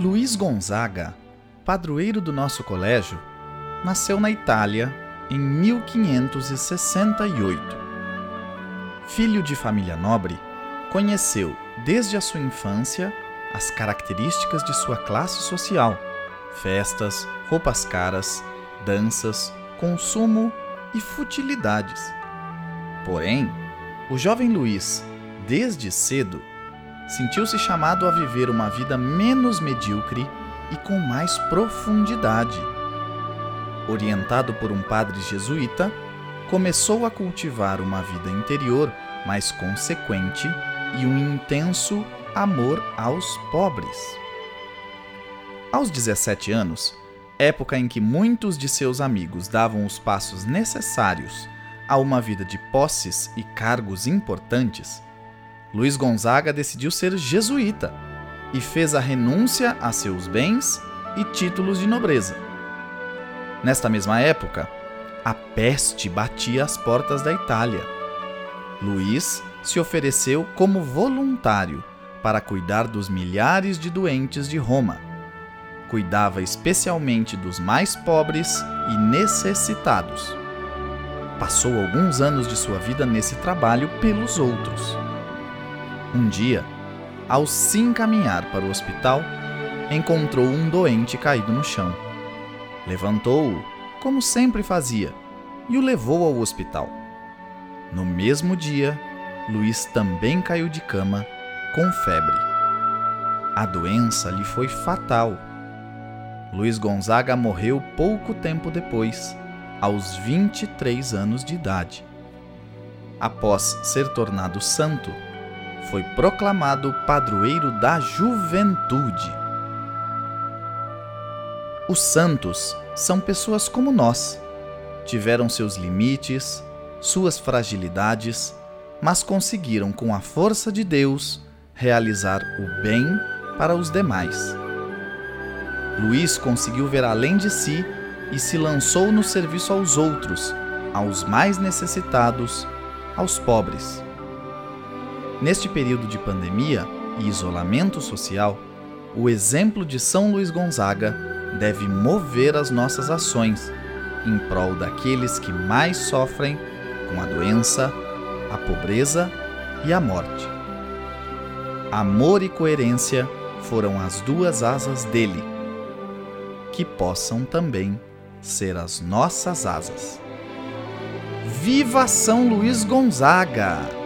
Luiz Gonzaga, padroeiro do nosso colégio, nasceu na Itália em 1568. Filho de família nobre, conheceu desde a sua infância as características de sua classe social: festas, roupas caras, danças, consumo e futilidades. Porém, o jovem Luiz, desde cedo, sentiu-se chamado a viver uma vida menos medíocre e com mais profundidade. Orientado por um padre jesuíta, começou a cultivar uma vida interior mais consequente e um intenso amor aos pobres. Aos 17 anos, época em que muitos de seus amigos davam os passos necessários a uma vida de posses e cargos importantes, Luiz Gonzaga decidiu ser jesuíta e fez a renúncia a seus bens e títulos de nobreza. Nesta mesma época, a peste batia as portas da Itália. Luís se ofereceu como voluntário para cuidar dos milhares de doentes de Roma. Cuidava especialmente dos mais pobres e necessitados. Passou alguns anos de sua vida nesse trabalho pelos outros. Um dia, ao se encaminhar para o hospital, encontrou um doente caído no chão. Levantou-o, como sempre fazia, e o levou ao hospital. No mesmo dia, Luiz também caiu de cama com febre. A doença lhe foi fatal. Luiz Gonzaga morreu pouco tempo depois, aos 23 anos de idade. Após ser tornado santo, foi proclamado padroeiro da juventude. Os santos são pessoas como nós. Tiveram seus limites, suas fragilidades, mas conseguiram, com a força de Deus, realizar o bem para os demais. Luís conseguiu ver além de si e se lançou no serviço aos outros, aos mais necessitados, aos pobres. Neste período de pandemia e isolamento social, o exemplo de São Luís Gonzaga deve mover as nossas ações em prol daqueles que mais sofrem com a doença, a pobreza e a morte. Amor e coerência foram as duas asas dele, que possam também ser as nossas asas. Viva São Luís Gonzaga!